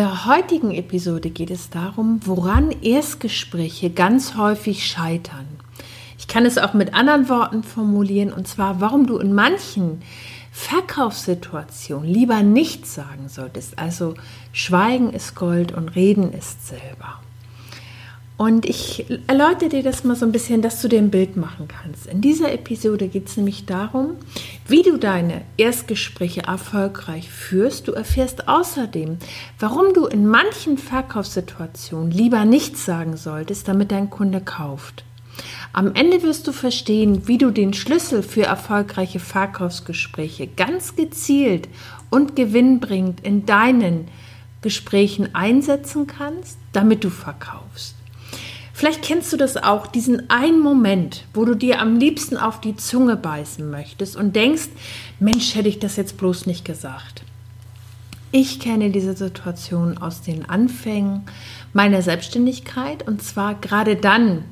Der heutigen Episode geht es darum, woran Erstgespräche ganz häufig scheitern. Ich kann es auch mit anderen Worten formulieren, und zwar, warum du in manchen Verkaufssituationen lieber nichts sagen solltest. Also Schweigen ist Gold und Reden ist Silber. Und ich erläutere dir das mal so ein bisschen, dass du dir ein Bild machen kannst. In dieser Episode geht es nämlich darum, wie du deine Erstgespräche erfolgreich führst. Du erfährst außerdem, warum du in manchen Verkaufssituationen lieber nichts sagen solltest, damit dein Kunde kauft. Am Ende wirst du verstehen, wie du den Schlüssel für erfolgreiche Verkaufsgespräche ganz gezielt und gewinnbringend in deinen Gesprächen einsetzen kannst, damit du verkaufst. Vielleicht kennst du das auch, diesen einen Moment, wo du dir am liebsten auf die Zunge beißen möchtest und denkst, Mensch, hätte ich das jetzt bloß nicht gesagt. Ich kenne diese Situation aus den Anfängen meiner Selbstständigkeit und zwar gerade dann,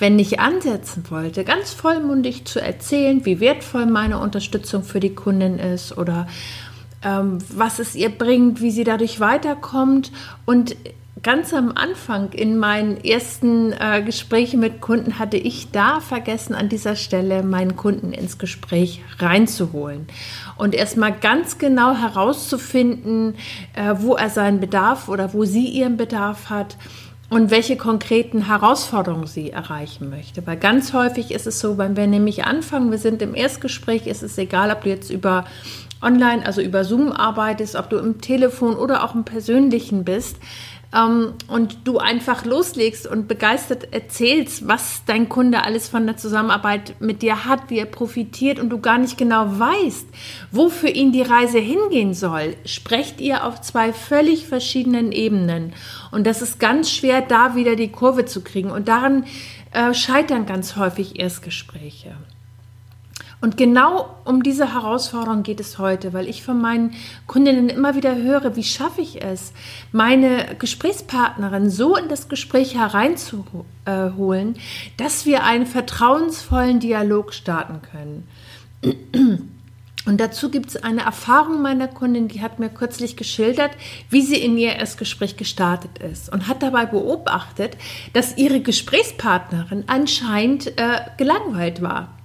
wenn ich ansetzen wollte, ganz vollmundig zu erzählen, wie wertvoll meine Unterstützung für die Kundin ist oder ähm, was es ihr bringt, wie sie dadurch weiterkommt und ganz am Anfang in meinen ersten äh, Gesprächen mit Kunden hatte ich da vergessen, an dieser Stelle meinen Kunden ins Gespräch reinzuholen und erstmal ganz genau herauszufinden, äh, wo er seinen Bedarf oder wo sie ihren Bedarf hat und welche konkreten Herausforderungen sie erreichen möchte. Weil ganz häufig ist es so, wenn wir nämlich anfangen, wir sind im Erstgespräch, ist es egal, ob du jetzt über online, also über Zoom arbeitest, ob du im Telefon oder auch im persönlichen bist, ähm, und du einfach loslegst und begeistert erzählst, was dein Kunde alles von der Zusammenarbeit mit dir hat, wie er profitiert und du gar nicht genau weißt, wo für ihn die Reise hingehen soll, sprecht ihr auf zwei völlig verschiedenen Ebenen. Und das ist ganz schwer, da wieder die Kurve zu kriegen. Und daran äh, scheitern ganz häufig Erstgespräche. Und genau um diese Herausforderung geht es heute, weil ich von meinen Kundinnen immer wieder höre, wie schaffe ich es, meine Gesprächspartnerin so in das Gespräch hereinzuholen, dass wir einen vertrauensvollen Dialog starten können. Und dazu gibt es eine Erfahrung meiner Kundin, die hat mir kürzlich geschildert, wie sie in ihr Erstgespräch gestartet ist und hat dabei beobachtet, dass ihre Gesprächspartnerin anscheinend äh, gelangweilt war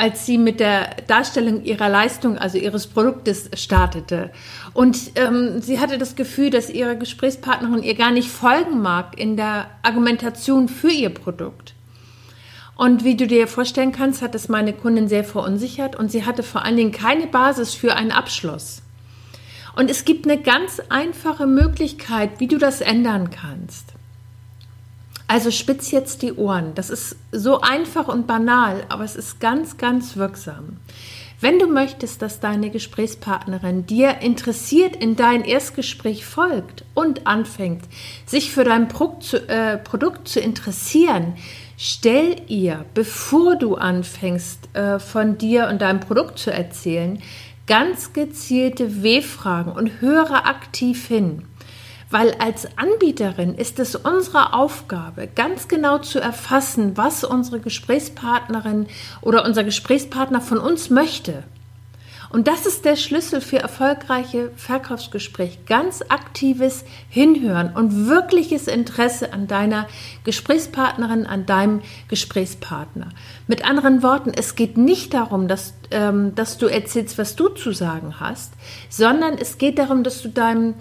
als sie mit der Darstellung ihrer Leistung, also ihres Produktes startete. Und ähm, sie hatte das Gefühl, dass ihre Gesprächspartnerin ihr gar nicht folgen mag in der Argumentation für ihr Produkt. Und wie du dir vorstellen kannst, hat es meine Kundin sehr verunsichert und sie hatte vor allen Dingen keine Basis für einen Abschluss. Und es gibt eine ganz einfache Möglichkeit, wie du das ändern kannst. Also spitz jetzt die Ohren. Das ist so einfach und banal, aber es ist ganz, ganz wirksam. Wenn du möchtest, dass deine Gesprächspartnerin dir interessiert in dein Erstgespräch folgt und anfängt, sich für dein Produkt zu, äh, Produkt zu interessieren, stell ihr, bevor du anfängst, äh, von dir und deinem Produkt zu erzählen, ganz gezielte W-Fragen und höre aktiv hin. Weil als Anbieterin ist es unsere Aufgabe, ganz genau zu erfassen, was unsere Gesprächspartnerin oder unser Gesprächspartner von uns möchte. Und das ist der Schlüssel für erfolgreiche Verkaufsgespräche. Ganz aktives Hinhören und wirkliches Interesse an deiner Gesprächspartnerin, an deinem Gesprächspartner. Mit anderen Worten, es geht nicht darum, dass, ähm, dass du erzählst, was du zu sagen hast, sondern es geht darum, dass du deinem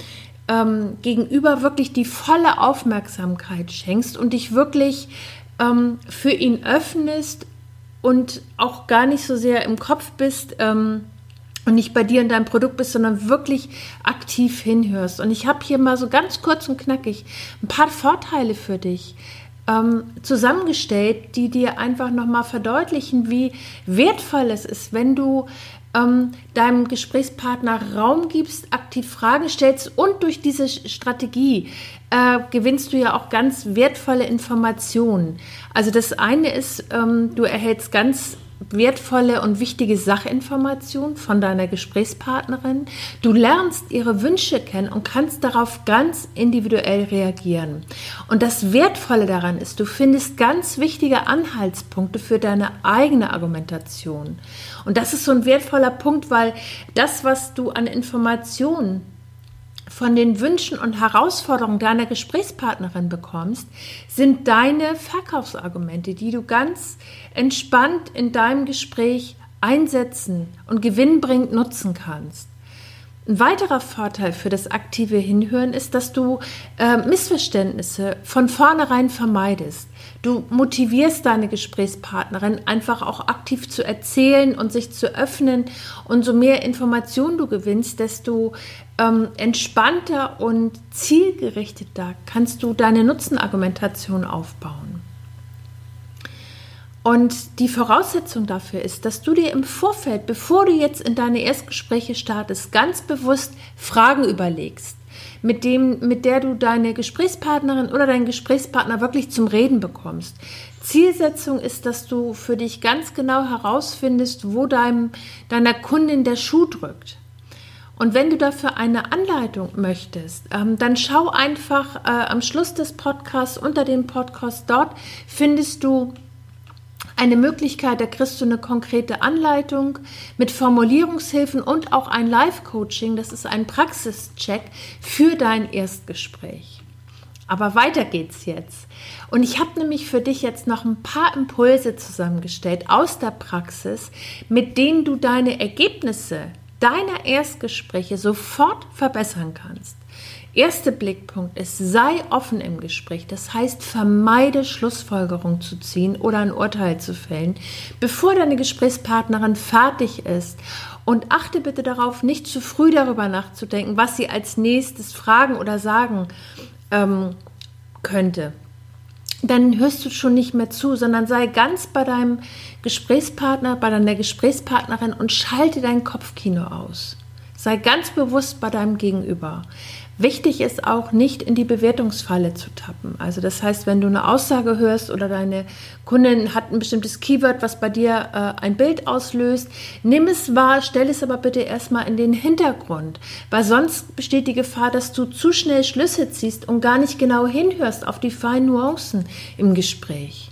ähm, gegenüber wirklich die volle Aufmerksamkeit schenkst und dich wirklich ähm, für ihn öffnest und auch gar nicht so sehr im Kopf bist ähm, und nicht bei dir und deinem Produkt bist, sondern wirklich aktiv hinhörst. Und ich habe hier mal so ganz kurz und knackig ein paar Vorteile für dich ähm, zusammengestellt, die dir einfach nochmal verdeutlichen, wie wertvoll es ist, wenn du ähm, deinem Gesprächspartner Raum gibst, aktiv Fragen stellst und durch diese Strategie äh, gewinnst du ja auch ganz wertvolle Informationen. Also das eine ist, ähm, du erhältst ganz wertvolle und wichtige Sachinformationen von deiner Gesprächspartnerin. Du lernst ihre Wünsche kennen und kannst darauf ganz individuell reagieren. Und das Wertvolle daran ist, du findest ganz wichtige Anhaltspunkte für deine eigene Argumentation. Und das ist so ein wertvoller Punkt, weil das, was du an Informationen von den Wünschen und Herausforderungen deiner Gesprächspartnerin bekommst, sind deine Verkaufsargumente, die du ganz entspannt in deinem Gespräch einsetzen und gewinnbringend nutzen kannst. Ein weiterer Vorteil für das aktive Hinhören ist, dass du äh, Missverständnisse von vornherein vermeidest. Du motivierst deine Gesprächspartnerin einfach auch aktiv zu erzählen und sich zu öffnen. Und so mehr Informationen du gewinnst, desto ähm, entspannter und zielgerichteter kannst du deine Nutzenargumentation aufbauen. Und die Voraussetzung dafür ist, dass du dir im Vorfeld, bevor du jetzt in deine Erstgespräche startest, ganz bewusst Fragen überlegst mit, dem, mit der du deine Gesprächspartnerin oder deinen Gesprächspartner wirklich zum Reden bekommst. Zielsetzung ist, dass du für dich ganz genau herausfindest, wo deinem, deiner Kundin der Schuh drückt. Und wenn du dafür eine Anleitung möchtest, ähm, dann schau einfach äh, am Schluss des Podcasts unter dem Podcast. Dort findest du eine Möglichkeit, da kriegst du eine konkrete Anleitung mit Formulierungshilfen und auch ein Live-Coaching. Das ist ein Praxischeck für dein Erstgespräch. Aber weiter geht's jetzt. Und ich habe nämlich für dich jetzt noch ein paar Impulse zusammengestellt aus der Praxis, mit denen du deine Ergebnisse deiner Erstgespräche sofort verbessern kannst. Erster Blickpunkt ist, sei offen im Gespräch. Das heißt, vermeide Schlussfolgerung zu ziehen oder ein Urteil zu fällen, bevor deine Gesprächspartnerin fertig ist. Und achte bitte darauf, nicht zu früh darüber nachzudenken, was sie als nächstes fragen oder sagen ähm, könnte. Dann hörst du schon nicht mehr zu, sondern sei ganz bei deinem Gesprächspartner, bei deiner Gesprächspartnerin und schalte dein Kopfkino aus. Sei ganz bewusst bei deinem Gegenüber. Wichtig ist auch, nicht in die Bewertungsfalle zu tappen. Also das heißt, wenn du eine Aussage hörst oder deine Kundin hat ein bestimmtes Keyword, was bei dir äh, ein Bild auslöst, nimm es wahr, stell es aber bitte erstmal in den Hintergrund, weil sonst besteht die Gefahr, dass du zu schnell Schlüsse ziehst und gar nicht genau hinhörst auf die feinen Nuancen im Gespräch.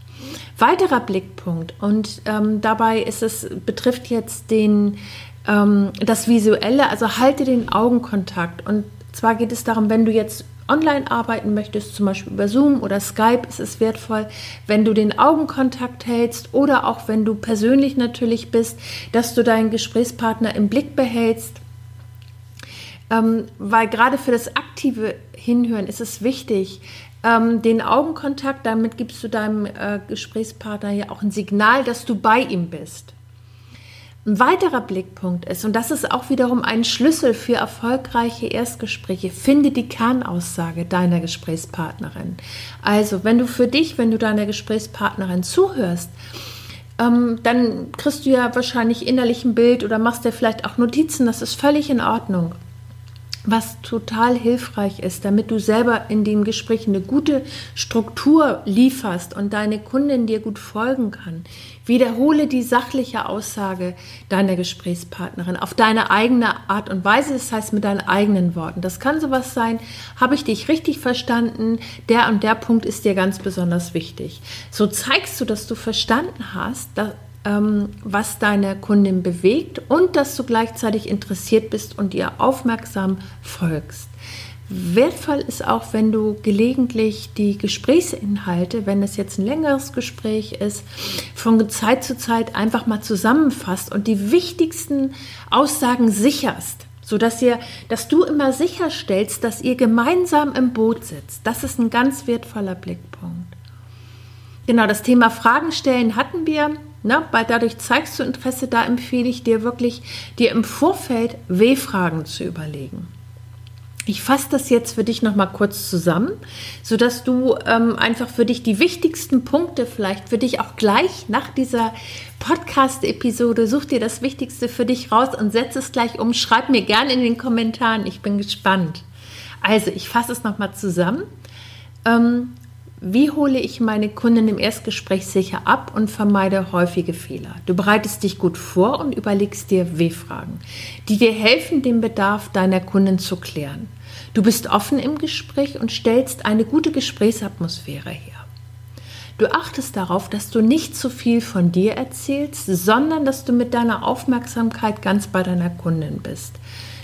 Weiterer Blickpunkt und ähm, dabei ist es betrifft jetzt den ähm, das Visuelle, also halte den Augenkontakt und zwar geht es darum, wenn du jetzt online arbeiten möchtest, zum Beispiel über Zoom oder Skype, ist es wertvoll, wenn du den Augenkontakt hältst oder auch wenn du persönlich natürlich bist, dass du deinen Gesprächspartner im Blick behältst. Ähm, weil gerade für das aktive Hinhören ist es wichtig, ähm, den Augenkontakt, damit gibst du deinem äh, Gesprächspartner ja auch ein Signal, dass du bei ihm bist. Ein weiterer Blickpunkt ist, und das ist auch wiederum ein Schlüssel für erfolgreiche Erstgespräche, finde die Kernaussage deiner Gesprächspartnerin. Also, wenn du für dich, wenn du deiner Gesprächspartnerin zuhörst, ähm, dann kriegst du ja wahrscheinlich innerlich ein Bild oder machst dir vielleicht auch Notizen, das ist völlig in Ordnung was total hilfreich ist, damit du selber in dem Gespräch eine gute Struktur lieferst und deine Kundin dir gut folgen kann. Wiederhole die sachliche Aussage deiner Gesprächspartnerin auf deine eigene Art und Weise, das heißt mit deinen eigenen Worten. Das kann sowas sein, habe ich dich richtig verstanden, der und der Punkt ist dir ganz besonders wichtig. So zeigst du, dass du verstanden hast, dass, was deine Kundin bewegt und dass du gleichzeitig interessiert bist und ihr aufmerksam folgst. Wertvoll ist auch, wenn du gelegentlich die Gesprächsinhalte, wenn es jetzt ein längeres Gespräch ist, von Zeit zu Zeit einfach mal zusammenfasst und die wichtigsten Aussagen sicherst, sodass ihr, dass du immer sicherstellst, dass ihr gemeinsam im Boot sitzt. Das ist ein ganz wertvoller Blickpunkt. Genau, das Thema Fragen stellen hatten wir. Ne? Weil dadurch zeigst du Interesse, da empfehle ich dir wirklich, dir im Vorfeld W-Fragen zu überlegen. Ich fasse das jetzt für dich nochmal kurz zusammen, sodass du ähm, einfach für dich die wichtigsten Punkte vielleicht für dich auch gleich nach dieser Podcast-Episode, such dir das Wichtigste für dich raus und setz es gleich um. Schreib mir gerne in den Kommentaren, ich bin gespannt. Also, ich fasse es nochmal zusammen. Ähm, wie hole ich meine Kunden im Erstgespräch sicher ab und vermeide häufige Fehler? Du bereitest dich gut vor und überlegst dir W-Fragen, die dir helfen, den Bedarf deiner Kunden zu klären. Du bist offen im Gespräch und stellst eine gute Gesprächsatmosphäre her. Du achtest darauf, dass du nicht zu viel von dir erzählst, sondern dass du mit deiner Aufmerksamkeit ganz bei deiner Kundin bist.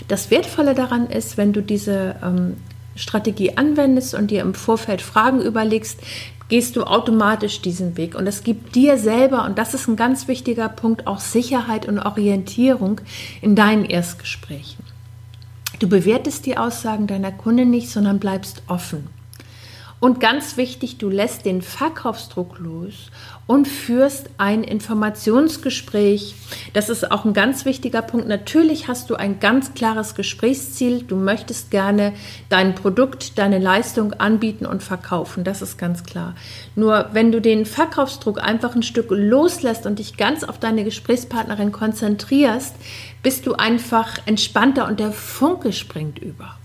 Das Wertvolle daran ist, wenn du diese ähm, Strategie anwendest und dir im Vorfeld Fragen überlegst, gehst du automatisch diesen Weg. Und es gibt dir selber, und das ist ein ganz wichtiger Punkt, auch Sicherheit und Orientierung in deinen Erstgesprächen. Du bewertest die Aussagen deiner Kunde nicht, sondern bleibst offen. Und ganz wichtig, du lässt den Verkaufsdruck los und führst ein Informationsgespräch. Das ist auch ein ganz wichtiger Punkt. Natürlich hast du ein ganz klares Gesprächsziel. Du möchtest gerne dein Produkt, deine Leistung anbieten und verkaufen. Das ist ganz klar. Nur wenn du den Verkaufsdruck einfach ein Stück loslässt und dich ganz auf deine Gesprächspartnerin konzentrierst, bist du einfach entspannter und der Funke springt über.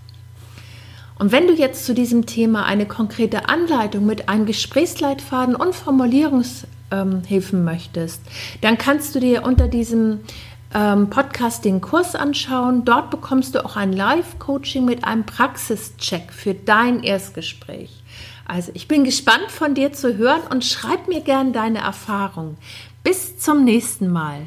Und wenn du jetzt zu diesem Thema eine konkrete Anleitung mit einem Gesprächsleitfaden und Formulierungshilfen ähm, möchtest, dann kannst du dir unter diesem ähm, Podcast den Kurs anschauen. Dort bekommst du auch ein Live-Coaching mit einem Praxischeck für dein Erstgespräch. Also ich bin gespannt von dir zu hören und schreib mir gern deine Erfahrung. Bis zum nächsten Mal.